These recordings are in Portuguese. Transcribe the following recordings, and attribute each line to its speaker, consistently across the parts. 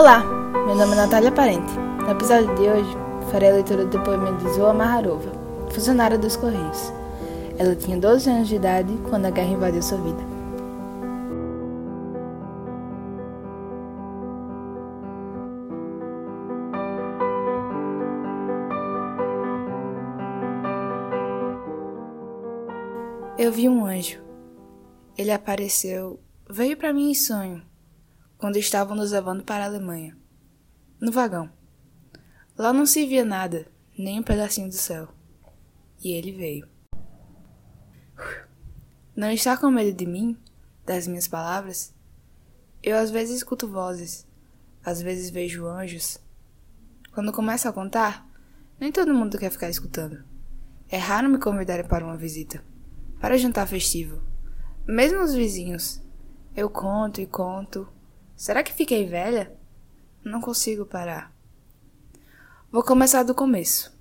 Speaker 1: Olá, meu nome é Natália Parente. No episódio de hoje, farei a leitura do depoimento de Zoa Maharova, funcionária dos Correios. Ela tinha 12 anos de idade quando a guerra invadiu sua vida. Eu vi um anjo. Ele apareceu, veio para mim em sonho, quando estavam nos levando para a Alemanha. No vagão. Lá não se via nada, nem um pedacinho do céu. E ele veio. Não está com medo de mim? Das minhas palavras? Eu às vezes escuto vozes, às vezes vejo anjos. Quando começo a contar, nem todo mundo quer ficar escutando. É raro me convidarem para uma visita para jantar festivo. Mesmo os vizinhos. Eu conto e conto. Será que fiquei velha? Não consigo parar. Vou começar do começo.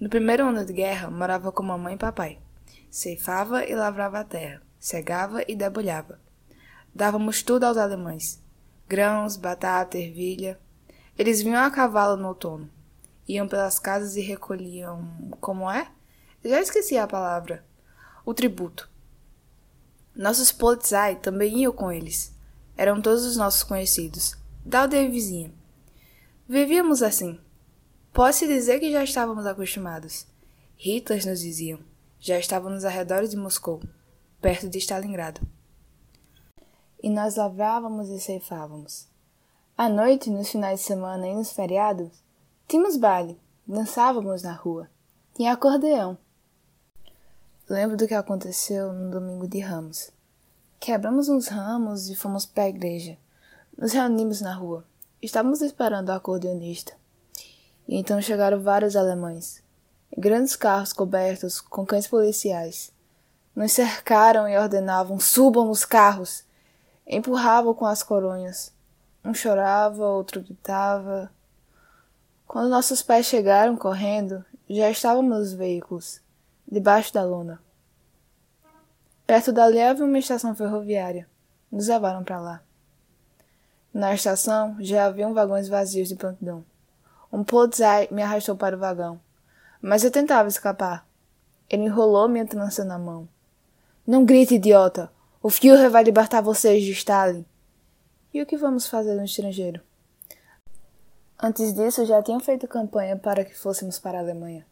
Speaker 1: No primeiro ano de guerra, morava com mamãe e papai. Ceifava e lavrava a terra, cegava e debulhava. Dávamos tudo aos alemães: grãos, batata, ervilha. Eles vinham a cavalo no outono. Iam pelas casas e recolhiam. Como é? Já esqueci a palavra o tributo. Nossos polizei também iam com eles. Eram todos os nossos conhecidos, da aldeia vizinha. Vivíamos assim. Pode-se dizer que já estávamos acostumados. Hitlers nos diziam. Já estávamos arredores de Moscou, perto de Stalingrado. E nós lavrávamos e ceifávamos. À noite, nos finais de semana e nos feriados, tínhamos baile, dançávamos na rua. Tinha acordeão. Lembro do que aconteceu no domingo de Ramos. Quebramos uns ramos e fomos para a igreja. Nos reunimos na rua. Estávamos esperando o acordeonista. E então chegaram vários alemães. Grandes carros cobertos com cães policiais. Nos cercaram e ordenavam: subam os carros! Empurravam com as coronhas. Um chorava, outro gritava. Quando nossos pais chegaram correndo, já estávamos nos veículos debaixo da lona. Perto dali havia uma estação ferroviária. Nos levaram para lá. Na estação já haviam vagões vazios de prontidão. Um polizei me arrastou para o vagão, mas eu tentava escapar. Ele enrolou minha trança na mão. Não grite, idiota! O Führer vai libertar vocês de Stalin. E o que vamos fazer no estrangeiro? Antes disso, já tinham feito campanha para que fôssemos para a Alemanha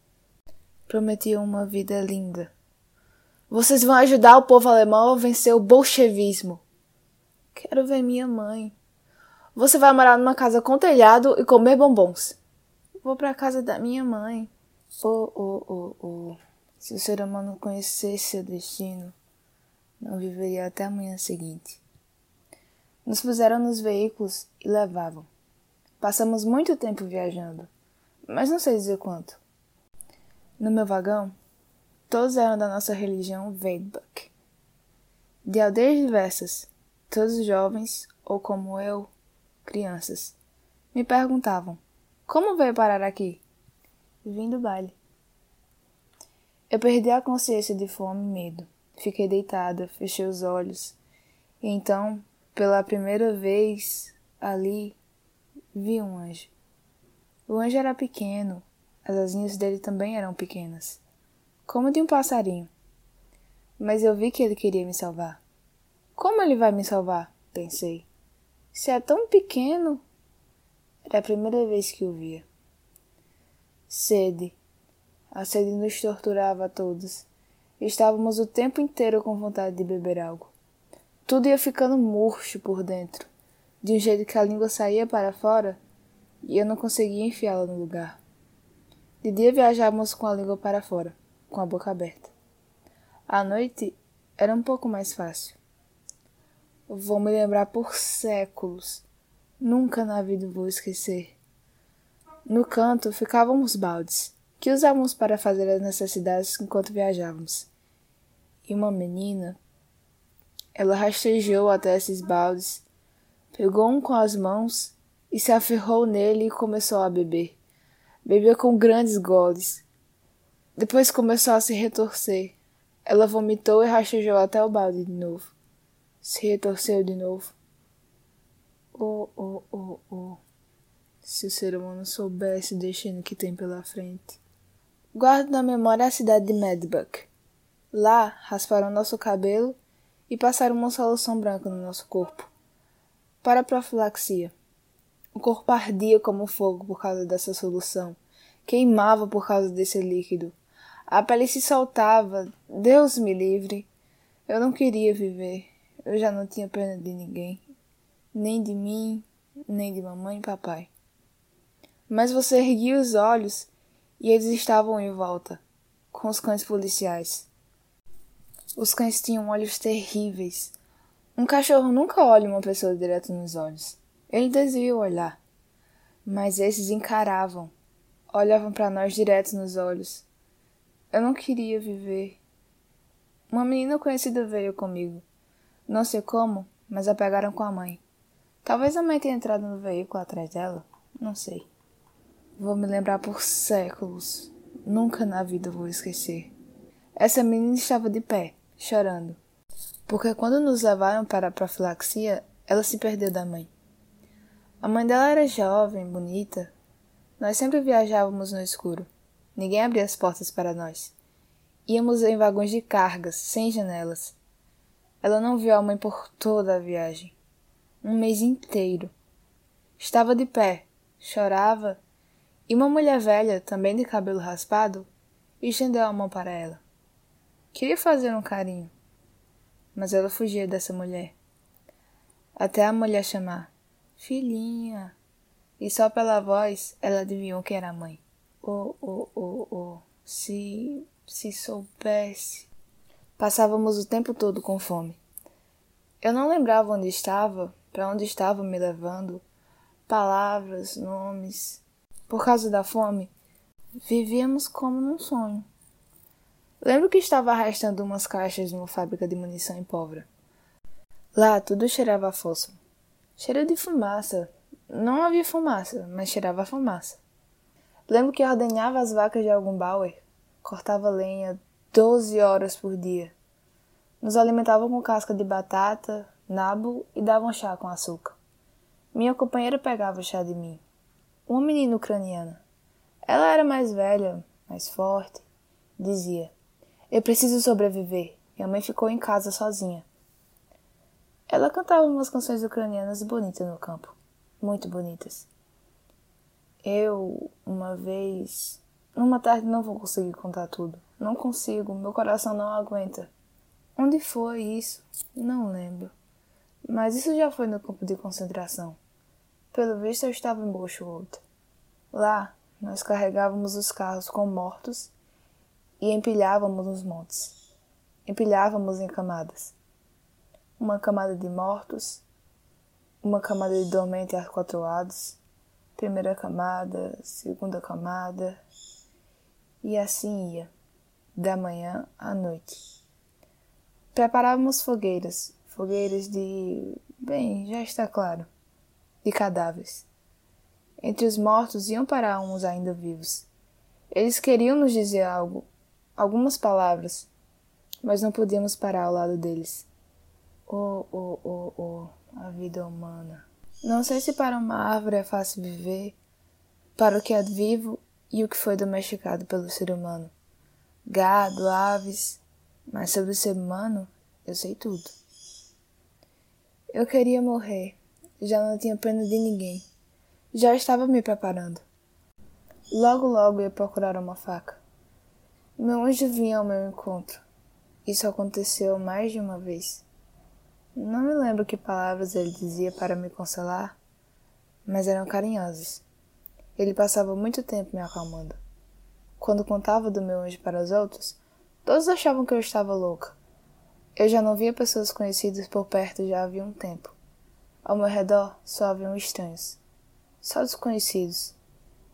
Speaker 1: prometiam uma vida linda. Vocês vão ajudar o povo alemão a vencer o bolchevismo. Quero ver minha mãe. Você vai morar numa casa com telhado e comer bombons. Vou para a casa da minha mãe. Oh, oh, oh, oh. Se o ser humano conhecesse seu destino, não viveria até a manhã seguinte. Nos puseram nos veículos e levavam. Passamos muito tempo viajando, mas não sei dizer quanto. No meu vagão, todos eram da nossa religião Veidbach. De aldeias diversas, todos jovens, ou como eu, crianças, me perguntavam: Como veio parar aqui? Vim do baile. Eu perdi a consciência de fome e medo. Fiquei deitada, fechei os olhos. E então, pela primeira vez, ali, vi um anjo. O anjo era pequeno, as asinhas dele também eram pequenas, como de um passarinho. Mas eu vi que ele queria me salvar. Como ele vai me salvar? pensei. Se é tão pequeno. Era a primeira vez que o via. Sede. A sede nos torturava a todos. Estávamos o tempo inteiro com vontade de beber algo. Tudo ia ficando murcho por dentro, de um jeito que a língua saía para fora e eu não conseguia enfiá-la no lugar. De dia viajávamos com a língua para fora, com a boca aberta. À noite era um pouco mais fácil. Vou me lembrar por séculos. Nunca na vida vou esquecer. No canto ficavam os baldes, que usávamos para fazer as necessidades enquanto viajávamos. E uma menina, ela rastejou até esses baldes, pegou um com as mãos e se aferrou nele e começou a beber. Bebia com grandes goles. Depois começou a se retorcer. Ela vomitou e rastejou até o balde de novo. Se retorceu de novo. Oh, oh, oh, oh. se o ser humano soubesse o destino que tem pela frente. Guardo na memória a cidade de Medbuck. Lá, rasparam nosso cabelo e passaram uma solução branca no nosso corpo. Para a profilaxia. O corpo ardia como fogo por causa dessa solução, queimava por causa desse líquido. A pele se soltava, Deus me livre. Eu não queria viver, eu já não tinha pena de ninguém, nem de mim, nem de mamãe e papai. Mas você erguia os olhos e eles estavam em volta, com os cães policiais. Os cães tinham olhos terríveis. Um cachorro nunca olha uma pessoa direto nos olhos. Ele desvia o olhar. Mas esses encaravam, olhavam para nós direto nos olhos. Eu não queria viver. Uma menina conhecida veio comigo. Não sei como, mas a pegaram com a mãe. Talvez a mãe tenha entrado no veículo atrás dela. Não sei. Vou me lembrar por séculos. Nunca na vida vou esquecer. Essa menina estava de pé, chorando. Porque quando nos levaram para a profilaxia, ela se perdeu da mãe. A mãe dela era jovem, bonita. Nós sempre viajávamos no escuro. Ninguém abria as portas para nós. Íamos em vagões de cargas, sem janelas. Ela não viu a mãe por toda a viagem. Um mês inteiro. Estava de pé, chorava e uma mulher velha, também de cabelo raspado, estendeu a mão para ela. Queria fazer um carinho, mas ela fugia dessa mulher. Até a mulher chamar: Filhinha! E só pela voz ela adivinhou que era a mãe. Oh, oh, oh, oh, se, se soubesse. Passávamos o tempo todo com fome. Eu não lembrava onde estava, para onde estava me levando, palavras, nomes. Por causa da fome, vivíamos como num sonho. Lembro que estava arrastando umas caixas numa fábrica de munição em pólvora. Lá tudo cheirava a fósforo. Cheiro de fumaça. Não havia fumaça, mas cheirava a fumaça. Lembro que ordenhava as vacas de algum Bauer, cortava lenha 12 horas por dia. Nos alimentavam com casca de batata, nabo e davam chá com açúcar. Minha companheira pegava chá de mim uma menina ucraniana. Ela era mais velha, mais forte. Dizia: Eu preciso sobreviver. Minha mãe ficou em casa sozinha. Ela cantava umas canções ucranianas bonitas no campo. Muito bonitas. Eu, uma vez. Numa tarde não vou conseguir contar tudo. Não consigo, meu coração não aguenta. Onde foi isso? Não lembro. Mas isso já foi no campo de concentração. Pelo visto, eu estava em Bolshoi. Lá, nós carregávamos os carros com mortos e empilhávamos nos montes. Empilhávamos em camadas. Uma camada de mortos, uma camada de dormente a quatro lados, primeira camada, segunda camada, e assim ia, da manhã à noite. Preparávamos fogueiras, fogueiras de. bem, já está claro de cadáveres. Entre os mortos iam parar uns ainda vivos. Eles queriam nos dizer algo, algumas palavras, mas não podíamos parar ao lado deles. Oh, oh, oh, oh, a vida humana. Não sei se para uma árvore é fácil viver, para o que é vivo e o que foi domesticado pelo ser humano. Gado, aves, mas sobre o ser humano eu sei tudo. Eu queria morrer, já não tinha pena de ninguém. Já estava me preparando. Logo, logo ia procurar uma faca. Meu anjo vinha ao meu encontro. Isso aconteceu mais de uma vez. Não me lembro que palavras ele dizia para me consolar, mas eram carinhosas. Ele passava muito tempo me acalmando. Quando contava do meu anjo para os outros, todos achavam que eu estava louca. Eu já não via pessoas conhecidas por perto já havia um tempo. Ao meu redor só haviam estranhos, só desconhecidos.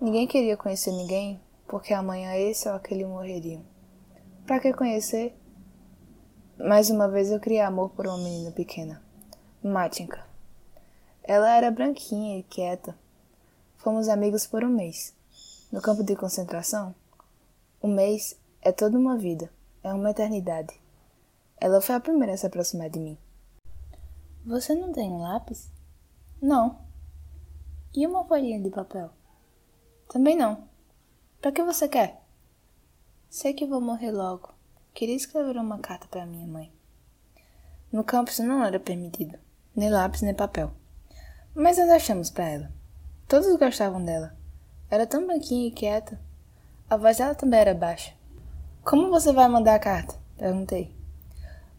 Speaker 1: Ninguém queria conhecer ninguém, porque amanhã esse ou aquele morreriam. Para que conhecer? Mais uma vez eu criei amor por uma menina pequena, Matinka. Ela era branquinha e quieta. Fomos amigos por um mês. No campo de concentração, um mês é toda uma vida, é uma eternidade. Ela foi a primeira a se aproximar de mim.
Speaker 2: Você não tem um lápis?
Speaker 1: Não. E uma folhinha de papel? Também não. Para que você quer? Sei que vou morrer logo. Queria escrever uma carta para minha mãe. No campus não era permitido, nem lápis nem papel. Mas nós achamos para ela. Todos gostavam dela. Era tão branquinha e quieta. A voz dela também era baixa. Como você vai mandar a carta? Perguntei.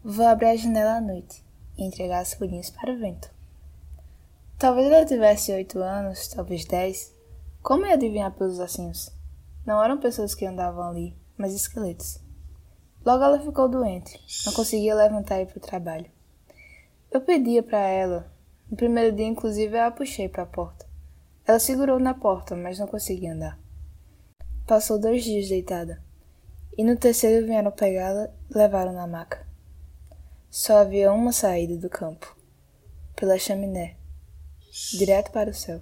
Speaker 1: Vou abrir a janela à noite e entregar as folhinhas para o vento. Talvez ela tivesse oito anos, talvez dez. Como ia adivinhar pelos ossinhos? Não eram pessoas que andavam ali, mas esqueletos. Logo ela ficou doente, não conseguia levantar e ir para o trabalho. Eu pedia para ela. No primeiro dia, inclusive, eu a puxei para a porta. Ela segurou na porta, mas não conseguia andar. Passou dois dias deitada. E no terceiro vieram pegá-la e levaram na maca. Só havia uma saída do campo, pela chaminé, direto para o céu.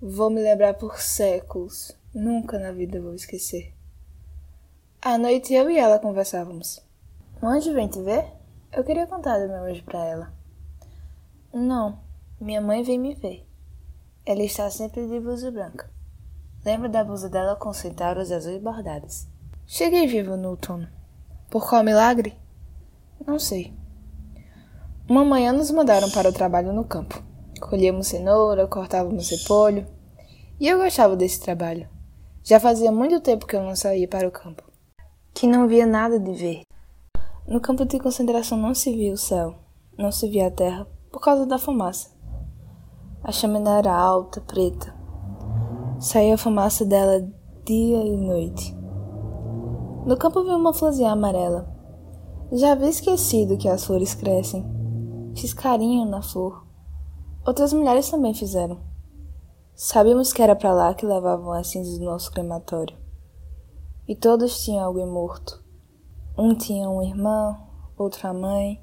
Speaker 1: Vou me lembrar por séculos, nunca na vida vou esquecer. À noite eu e ela conversávamos. Um anjo vem te ver? Eu queria contar do meu anjo para ela. Não, minha mãe vem me ver. Ela está sempre de blusa branca. Lembro da blusa dela com centauros azuis bordados. Cheguei vivo no outono. Por qual milagre? Não sei. Uma manhã nos mandaram para o trabalho no campo. Colhíamos cenoura, cortávamos repolho. E eu gostava desse trabalho. Já fazia muito tempo que eu não saía para o campo. Que não via nada de verde. No campo de concentração não se via o céu, não se via a terra, por causa da fumaça. A chaminé era alta, preta. Saía a fumaça dela dia e noite. No campo vi uma florzinha amarela. Já havia esquecido que as flores crescem. Fiz carinho na flor. Outras mulheres também fizeram. Sabíamos que era para lá que levavam as cinzas do nosso crematório. E todos tinham alguém morto. Um tinha um irmão, outro a mãe.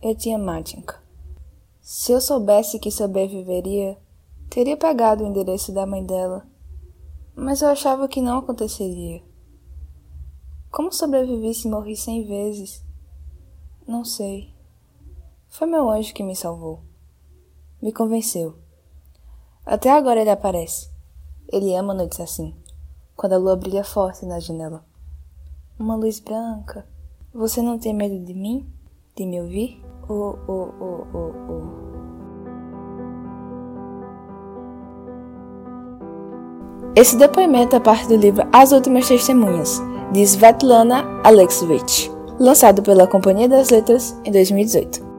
Speaker 1: Eu tinha Matinka. Se eu soubesse que sobreviveria, teria pagado o endereço da mãe dela. Mas eu achava que não aconteceria. Como sobrevivi se morri cem vezes? Não sei. Foi meu anjo que me salvou. Me convenceu. Até agora ele aparece. Ele ama noites assim, quando a lua brilha forte na janela. Uma luz branca. Você não tem medo de mim? De me ouvir? Oh, oh, oh, oh, oh. Esse depoimento é parte do livro As Últimas Testemunhas, de Svetlana Alexievich, lançado pela Companhia das Letras em 2018.